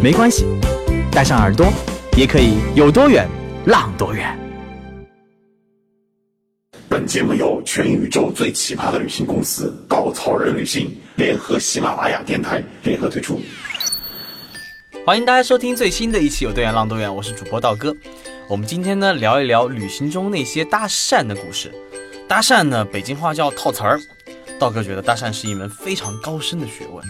没关系，戴上耳朵，也可以有多远浪多远。本节目由全宇宙最奇葩的旅行公司稻草人旅行联合喜马拉雅电台联合推出。欢迎大家收听最新的一期《有多远浪多远》，我是主播道哥。我们今天呢聊一聊旅行中那些搭讪的故事。搭讪呢，北京话叫套词儿。道哥觉得搭讪是一门非常高深的学问，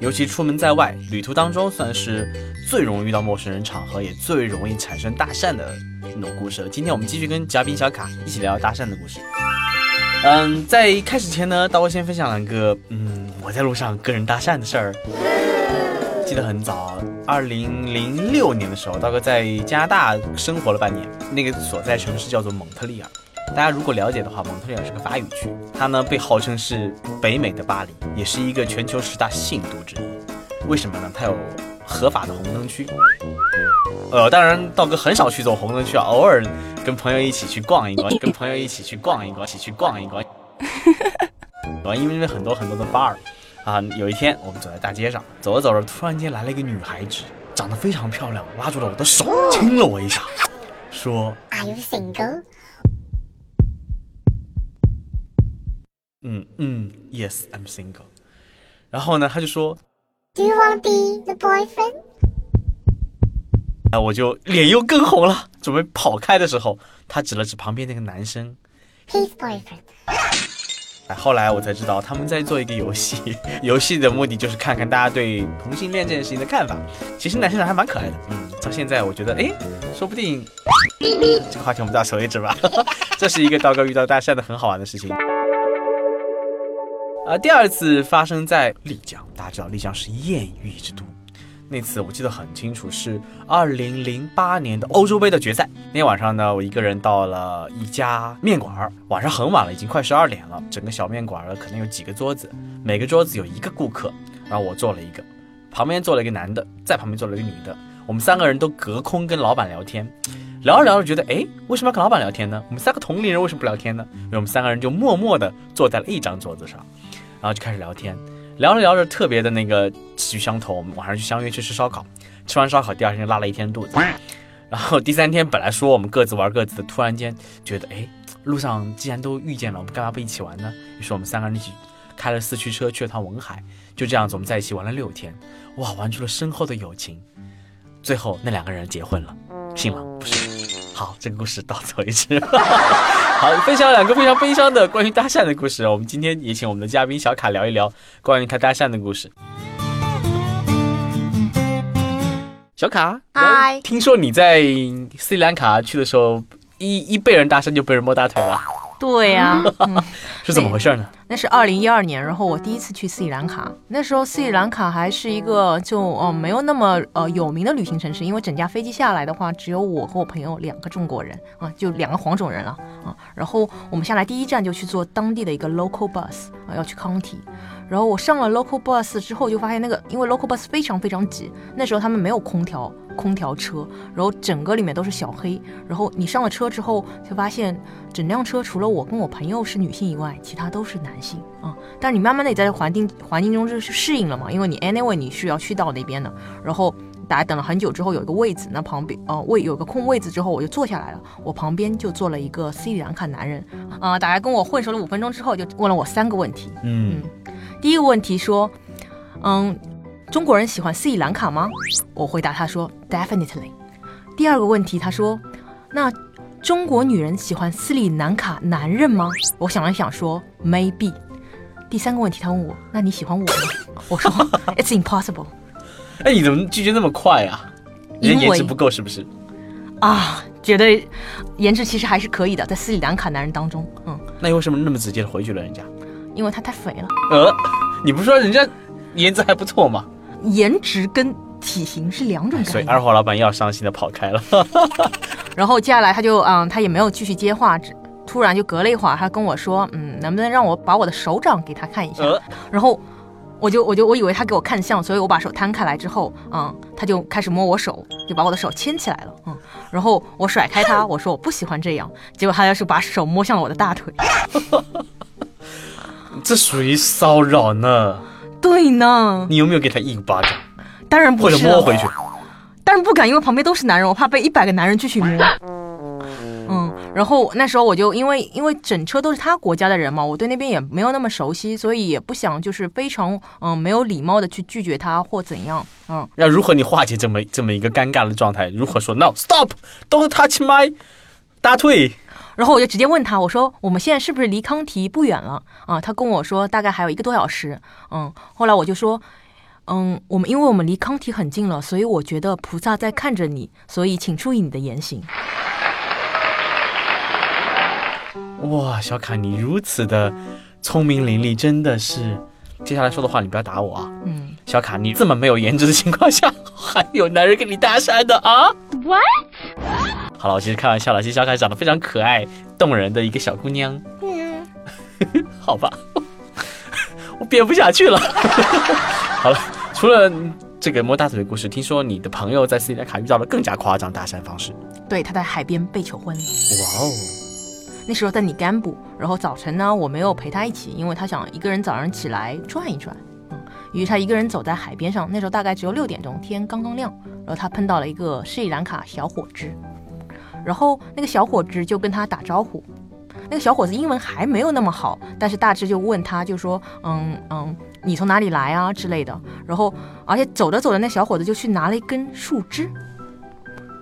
尤其出门在外，旅途当中算是最容易遇到陌生人场合，也最容易产生搭讪的那种故事了。今天我们继续跟嘉宾小卡一起聊搭讪的故事。嗯，在开始前呢，道哥先分享两个嗯我在路上跟人搭讪的事儿。记得很早，二零零六年的时候，道哥在加拿大生活了半年，那个所在城市叫做蒙特利尔。大家如果了解的话，蒙特利尔是个法语区，它呢被号称是北美的巴黎，也是一个全球十大信都之一。为什么呢？它有合法的红灯区。呃，当然道哥很少去走红灯区啊，偶尔跟朋友一起去逛一逛，跟朋友一起去逛一逛，一起去逛一逛。啊，因为那边很多很多的 bar。啊，有一天我们走在大街上，走着走着，突然间来了一个女孩子，长得非常漂亮，拉住了我的手，亲了我一下，说：“Are you single？” 嗯嗯，Yes，I'm single。然后呢，他就说：“Do you want to be the boyfriend？” 啊，我就脸又更红了，准备跑开的时候，他指了指旁边那个男生：“His boyfriend。”后来我才知道他们在做一个游戏，游戏的目的就是看看大家对同性恋这件事情的看法。其实男生长还蛮可爱的，嗯，到现在我觉得，哎，说不定这个话题我们到此为止吧。这是一个道哥遇到搭讪的很好玩的事情。而，第二次发生在丽江，大家知道丽江是艳遇之都。那次我记得很清楚，是二零零八年的欧洲杯的决赛。那天晚上呢，我一个人到了一家面馆儿，晚上很晚了，已经快十二点了。整个小面馆儿，可能有几个桌子，每个桌子有一个顾客。然后我坐了一个，旁边坐了一个男的，在旁边坐了一个女的。我们三个人都隔空跟老板聊天，聊着聊着觉得，哎，为什么要跟老板聊天呢？我们三个同龄人为什么不聊天呢？因为我们三个人就默默地坐在了一张桌子上，然后就开始聊天。聊着聊着，特别的那个志趣相投，我们晚上就相约去吃烧烤。吃完烧烤，第二天就拉了一天肚子。然后第三天本来说我们各自玩各自的，突然间觉得，哎，路上既然都遇见了，我们干嘛不一起玩呢？于是我们三个人一起开了四驱车去了趟文海。就这样子，我们在一起玩了六天，哇，玩出了深厚的友情。最后那两个人结婚了，新郎不是。好，这个故事到此为止。好，分享两个非常悲伤的关于搭讪的故事。我们今天也请我们的嘉宾小卡聊一聊关于他搭讪的故事。小卡，嗨，听说你在斯里兰卡去的时候，一一被人搭讪就被人摸大腿了。对呀，是怎么回事呢？那是二零一二年，然后我第一次去斯里兰卡。那时候斯里兰卡还是一个就呃没有那么呃有名的旅行城市，因为整架飞机下来的话，只有我和我朋友两个中国人啊，就两个黄种人了啊。然后我们下来第一站就去坐当地的一个 local bus 啊，要去康体。然后我上了 local bus 之后，就发现那个因为 local bus 非常非常挤，那时候他们没有空调，空调车，然后整个里面都是小黑。然后你上了车之后，就发现整辆车除了我跟我朋友是女性以外，其他都是男性啊。但是你慢慢的也在环境环境中就适应了嘛，因为你 anyway 你是要去到那边的。然后大家等了很久之后有一个位子，那旁边呃位有个空位子之后我就坐下来了，我旁边就坐了一个斯里兰卡男人啊，大家跟我混熟了五分钟之后，就问了我三个问题，嗯。第一个问题说，嗯，中国人喜欢斯里兰卡吗？我回答他说，definitely。第二个问题他说，那中国女人喜欢斯里兰卡男人吗？我想了想说，maybe。第三个问题他问我，那你喜欢我吗？我说，it's impossible。哎，你怎么拒绝那么快啊？你的颜值不够是不是？啊，觉得颜值其实还是可以的，在斯里兰卡男人当中，嗯。那你为什么那么直接的回绝了人家？因为他太肥了。呃，你不是说人家颜值还不错吗？颜值跟体型是两种概念。所以二货老板又要伤心的跑开了。然后接下来他就嗯，他也没有继续接话，只突然就隔了一会儿，他跟我说，嗯，能不能让我把我的手掌给他看一下？呃，然后我就我就我以为他给我看相，所以我把手摊开来之后，嗯，他就开始摸我手，就把我的手牵起来了，嗯，然后我甩开他，我说我不喜欢这样，结果他要是把手摸向了我的大腿，这属于骚扰呢。对呢，你有没有给他一个巴掌，当然不或者，摸回去？但是不敢，因为旁边都是男人，我怕被一百个男人继续摸。嗯，然后那时候我就因为因为整车都是他国家的人嘛，我对那边也没有那么熟悉，所以也不想就是非常嗯没有礼貌的去拒绝他或怎样。嗯，要如何你化解这么这么一个尴尬的状态？如何说 No stop don't touch my 大腿？然后我就直接问他，我说我们现在是不是离康提不远了啊？他跟我说大概还有一个多小时。嗯，后来我就说。嗯，我们因为我们离康提很近了，所以我觉得菩萨在看着你，所以请注意你的言行。哇，小卡你如此的聪明伶俐，真的是。接下来说的话你不要打我啊！嗯，小卡，你这么没有颜值的情况下，还有男人跟你搭讪的啊？What？好了，我其实开玩笑了。其实小卡长得非常可爱、动人的一个小姑娘。嗯，好吧，我编不下去了。好了，除了这个摸大腿的故事，听说你的朋友在斯里兰卡遇到了更加夸张搭讪方式。对，他在海边被求婚。哇哦！那时候在尼甘布，然后早晨呢，我没有陪他一起，因为他想一个人早上起来转一转。嗯，于是他一个人走在海边上，那时候大概只有六点钟，天刚刚亮。然后他碰到了一个斯里兰卡小伙子，然后那个小伙子就跟他打招呼。那个小伙子英文还没有那么好，但是大致就问他，就说，嗯嗯，你从哪里来啊之类的。然后，而且走着走着，那小伙子就去拿了一根树枝，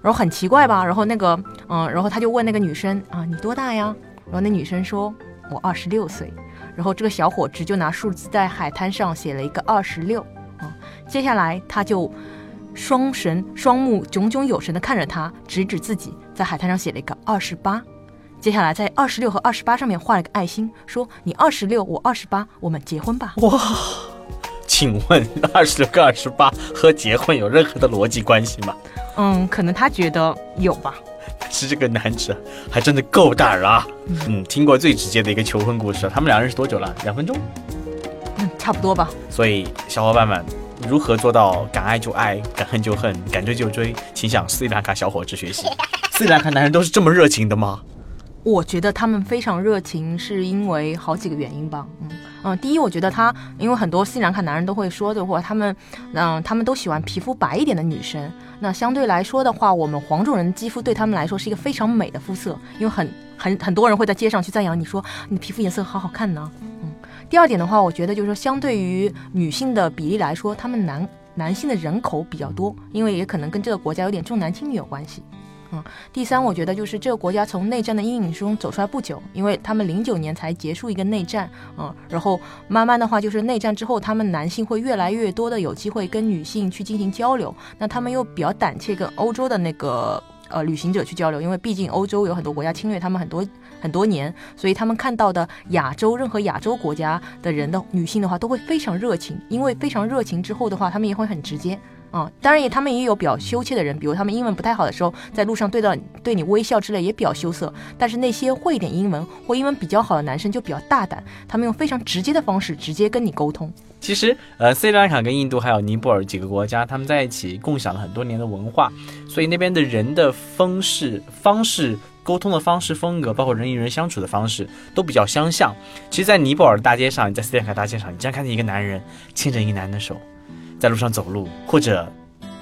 然后很奇怪吧？然后那个，嗯，然后他就问那个女生啊，你多大呀？然后那女生说，我二十六岁。然后这个小伙子就拿树枝在海滩上写了一个二十六，啊，接下来他就双神双目炯炯有神的看着他，指指自己在海滩上写了一个二十八。接下来在二十六和二十八上面画了个爱心，说你二十六，我二十八，我们结婚吧。哇，请问二十六跟二十八和结婚有任何的逻辑关系吗？嗯，可能他觉得有吧。是这个男子还真的够胆儿啊！嗯，听过最直接的一个求婚故事，他们俩认识多久了？两分钟。嗯，差不多吧。所以小伙伴们，如何做到敢爱就爱，敢恨就恨，敢追就追，请向斯里兰卡小伙子学习。斯里兰卡男人都是这么热情的吗？我觉得他们非常热情，是因为好几个原因吧。嗯嗯，第一，我觉得他因为很多斯里兰卡男人都会说的话，他们嗯，他们都喜欢皮肤白一点的女生。那相对来说的话，我们黄种人的肌肤对他们来说是一个非常美的肤色，因为很很很多人会在街上去赞扬你说你的皮肤颜色好好看呢。嗯，第二点的话，我觉得就是说，相对于女性的比例来说，他们男男性的人口比较多，因为也可能跟这个国家有点重男轻女有关系。嗯，第三，我觉得就是这个国家从内战的阴影中走出来不久，因为他们零九年才结束一个内战，嗯，然后慢慢的话，就是内战之后，他们男性会越来越多的有机会跟女性去进行交流，那他们又比较胆怯跟欧洲的那个呃旅行者去交流，因为毕竟欧洲有很多国家侵略他们很多很多年，所以他们看到的亚洲任何亚洲国家的人的女性的话，都会非常热情，因为非常热情之后的话，他们也会很直接。啊、当然也，他们也有比较羞怯的人，比如他们英文不太好的时候，在路上对到对你微笑之类也比较羞涩。但是那些会一点英文或英文比较好的男生就比较大胆，他们用非常直接的方式直接跟你沟通。其实，呃，斯里兰卡跟印度还有尼泊尔几个国家，他们在一起共享了很多年的文化，所以那边的人的方式、方式、沟通的方式、风格，包括人与人相处的方式，都比较相像。其实，在尼泊尔的大街上，你在斯里兰卡大街上，你经常看见一个男人牵着一个男人的手，在路上走路，或者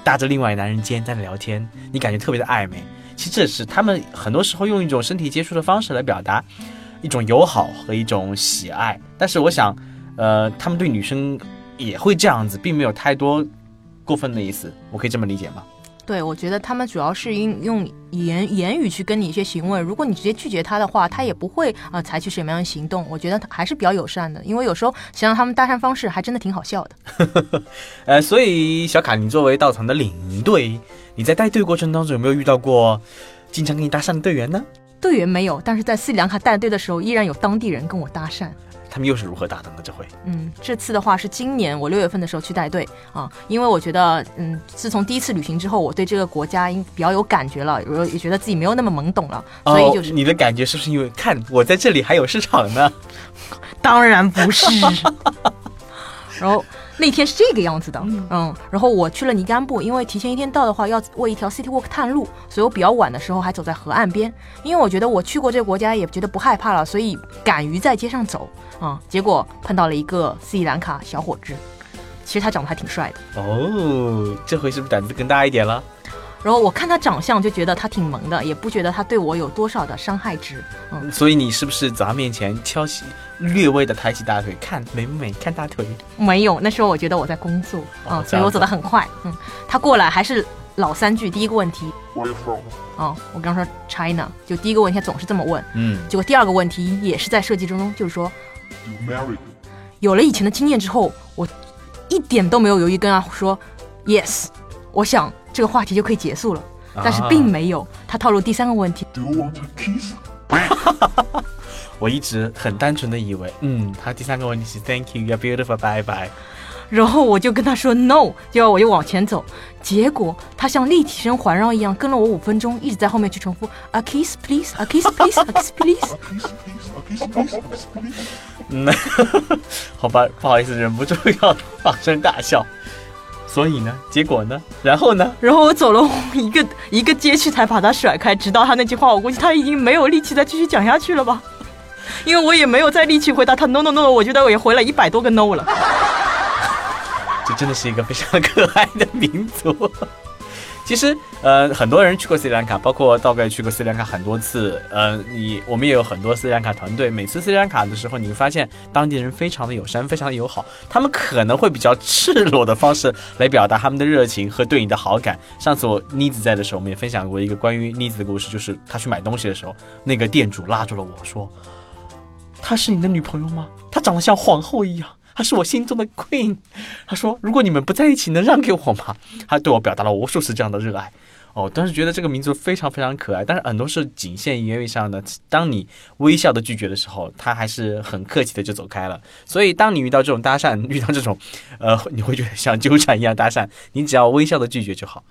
搭着另外一个男人肩在那聊天，你感觉特别的暧昧。其实这是他们很多时候用一种身体接触的方式来表达一种友好和一种喜爱。但是我想，呃，他们对女生也会这样子，并没有太多过分的意思。我可以这么理解吗？对，我觉得他们主要是因用言言语去跟你一些询问，如果你直接拒绝他的话，他也不会啊、呃采取什么样的行动。我觉得他还是比较友善的，因为有时候想想他们搭讪方式还真的挺好笑的。呃，所以小卡，你作为到场的领队，你在带队过程当中有没有遇到过经常跟你搭讪的队员呢？队员没有，但是在斯里兰卡带队的时候，依然有当地人跟我搭讪。他们又是如何打灯的？这回嗯，这次的话是今年我六月份的时候去带队啊，因为我觉得，嗯，自从第一次旅行之后，我对这个国家应比较有感觉了，我也觉得自己没有那么懵懂了，所以就是、哦你的感觉是不是因为看我在这里还有市场呢？当然不是。然后那天是这个样子的，嗯。然后我去了尼甘布，因为提前一天到的话，要为一条 City Walk 探路，所以我比较晚的时候还走在河岸边，因为我觉得我去过这个国家，也觉得不害怕了，所以敢于在街上走，啊、结果碰到了一个斯里兰卡小伙子，其实他长得还挺帅的，哦，这回是不是胆子更大一点了？然后我看他长相就觉得他挺萌的，也不觉得他对我有多少的伤害值，嗯，所以你是不是走他面前敲起略微的抬起大腿，看美不美？看大腿。没有，那时候我觉得我在工作啊、哦这样子所以我走得很快。嗯，他过来还是老三句，第一个问题 Where from? 哦，我刚说 China，就第一个问题他总是这么问，嗯，结果第二个问题也是在设计之中，就是说 You married? 有了以前的经验之后，我一点都没有犹豫跟他说 yes，我想这个话题就可以结束了但是并没有他套路第三个问题。Do you want a kiss? 我一直很单纯的以为嗯他第三个问题是 thank you you're beautiful 拜拜然后我就跟他说 no 就要我又往前走。结果他像立体声环绕一样跟了我五分钟一直在后面去重复 a kiss please a kiss please a kiss please 嗯 好吧不好意思忍不住要放声大笑。所以呢，结果呢，然后呢？然后我走了一个一个街区才把他甩开，直到他那句话，我估计他已经没有力气再继续讲下去了吧，因为我也没有再力气回答他 no no no，我觉得我也回了一百多个 no 了。这真的是一个非常可爱的民族。其实，呃，很多人去过斯里兰卡，包括道哥也去过斯里兰卡很多次。呃，你我们也有很多斯里兰卡团队，每次斯里兰卡的时候，你会发现当地人非常的友善，非常的友好。他们可能会比较赤裸的方式来表达他们的热情和对你的好感。上次我妮子在的时候，我们也分享过一个关于妮子的故事，就是她去买东西的时候，那个店主拉住了我说：“她是你的女朋友吗？她长得像皇后一样。”她是我心中的 queen，他说：“如果你们不在一起，能让给我吗？”他对我表达了无数次这样的热爱。哦，当时觉得这个民族非常非常可爱，但是很多是仅限于言语上的。当你微笑的拒绝的时候，他还是很客气的就走开了。所以，当你遇到这种搭讪，遇到这种，呃，你会觉得像纠缠一样搭讪，你只要微笑的拒绝就好。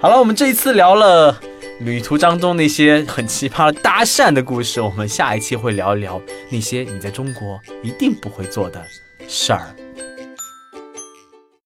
好了，我们这一次聊了旅途当中那些很奇葩的搭讪的故事，我们下一期会聊一聊那些你在中国一定不会做的事儿。